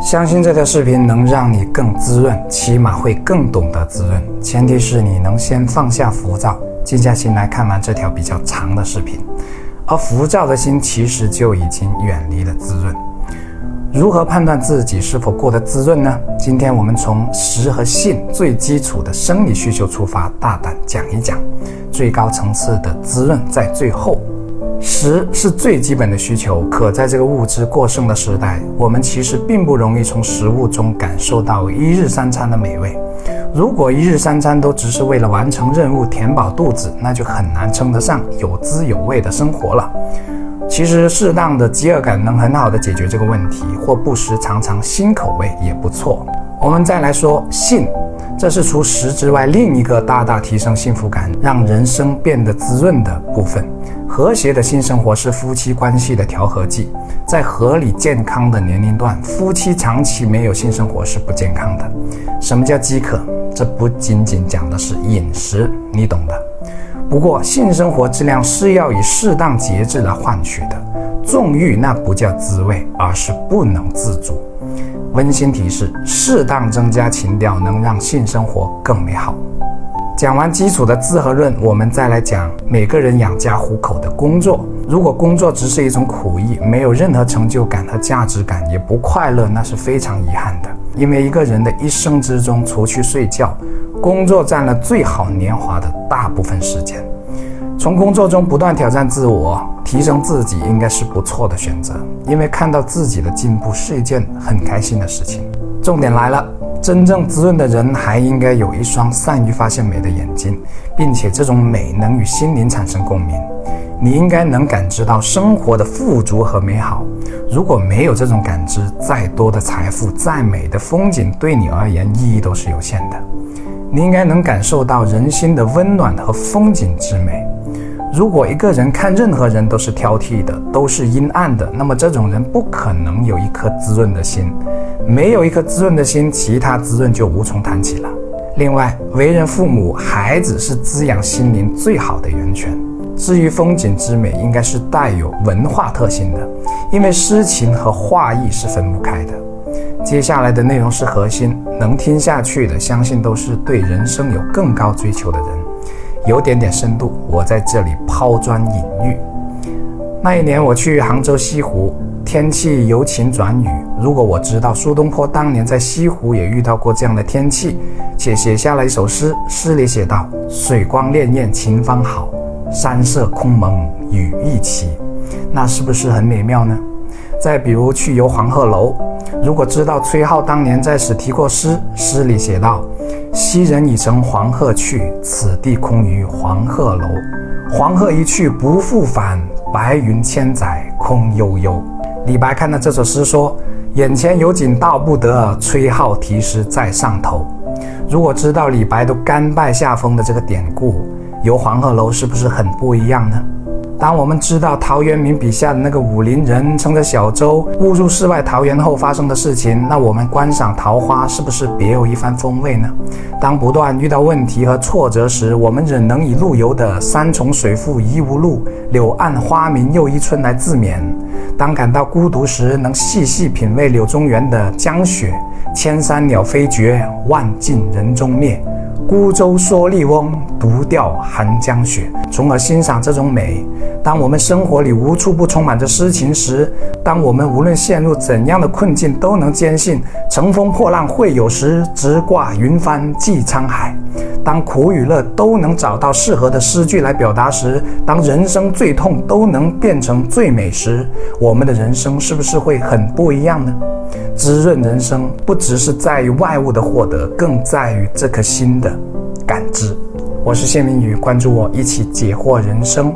相信这条视频能让你更滋润，起码会更懂得滋润。前提是你能先放下浮躁，静下心来看完这条比较长的视频。而浮躁的心其实就已经远离了滋润。如何判断自己是否过得滋润呢？今天我们从食和性最基础的生理需求出发，大胆讲一讲。最高层次的滋润在最后。食是最基本的需求，可在这个物质过剩的时代，我们其实并不容易从食物中感受到一日三餐的美味。如果一日三餐都只是为了完成任务、填饱肚子，那就很难称得上有滋有味的生活了。其实，适当的饥饿感能很好的解决这个问题，或不时尝尝新口味也不错。我们再来说性。这是除食之外另一个大大提升幸福感、让人生变得滋润的部分。和谐的性生活是夫妻关系的调和剂。在合理健康的年龄段，夫妻长期没有性生活是不健康的。什么叫饥渴？这不仅仅讲的是饮食，你懂的。不过，性生活质量是要以适当节制来换取的。纵欲那不叫滋味，而是不能自主。温馨提示：适当增加情调，能让性生活更美好。讲完基础的字和润，我们再来讲每个人养家糊口的工作。如果工作只是一种苦役，没有任何成就感和价值感，也不快乐，那是非常遗憾的。因为一个人的一生之中，除去睡觉，工作占了最好年华的大部分时间。从工作中不断挑战自我。提升自己应该是不错的选择，因为看到自己的进步是一件很开心的事情。重点来了，真正滋润的人还应该有一双善于发现美的眼睛，并且这种美能与心灵产生共鸣。你应该能感知到生活的富足和美好。如果没有这种感知，再多的财富、再美的风景，对你而言意义都是有限的。你应该能感受到人心的温暖和风景之美。如果一个人看任何人都是挑剔的，都是阴暗的，那么这种人不可能有一颗滋润的心。没有一颗滋润的心，其他滋润就无从谈起了。另外，为人父母，孩子是滋养心灵最好的源泉。至于风景之美，应该是带有文化特性的，因为诗情和画意是分不开的。接下来的内容是核心，能听下去的，相信都是对人生有更高追求的人。有点点深度，我在这里抛砖引玉。那一年我去杭州西湖，天气由晴转雨。如果我知道苏东坡当年在西湖也遇到过这样的天气，且写下了一首诗，诗里写道：“水光潋滟晴方好，山色空蒙雨亦奇。”那是不是很美妙呢？再比如去游黄鹤楼，如果知道崔颢当年在此题过诗，诗里写道。昔人已乘黄鹤去，此地空余黄鹤楼。黄鹤一去不复返，白云千载空悠悠。李白看到这首诗说：“眼前有景道不得，崔颢题诗在上头。”如果知道李白都甘拜下风的这个典故，游黄鹤楼是不是很不一样呢？当我们知道陶渊明笔下的那个武陵人乘着小舟误入世外桃源后发生的事情，那我们观赏桃花是不是别有一番风味呢？当不断遇到问题和挫折时，我们仍能以陆游的“山重水复疑无路，柳暗花明又一村”来自勉；当感到孤独时，能细细品味柳宗元的《江雪》，“千山鸟飞绝，万径人踪灭。”孤舟蓑笠翁，独钓寒江雪，从而欣赏这种美。当我们生活里无处不充满着诗情时，当我们无论陷入怎样的困境，都能坚信“乘风破浪会有时，直挂云帆济沧海”。当苦与乐都能找到适合的诗句来表达时，当人生最痛都能变成最美时，我们的人生是不是会很不一样呢？滋润人生不只是在于外物的获得，更在于这颗心的感知。我是谢明宇，关注我，一起解惑人生。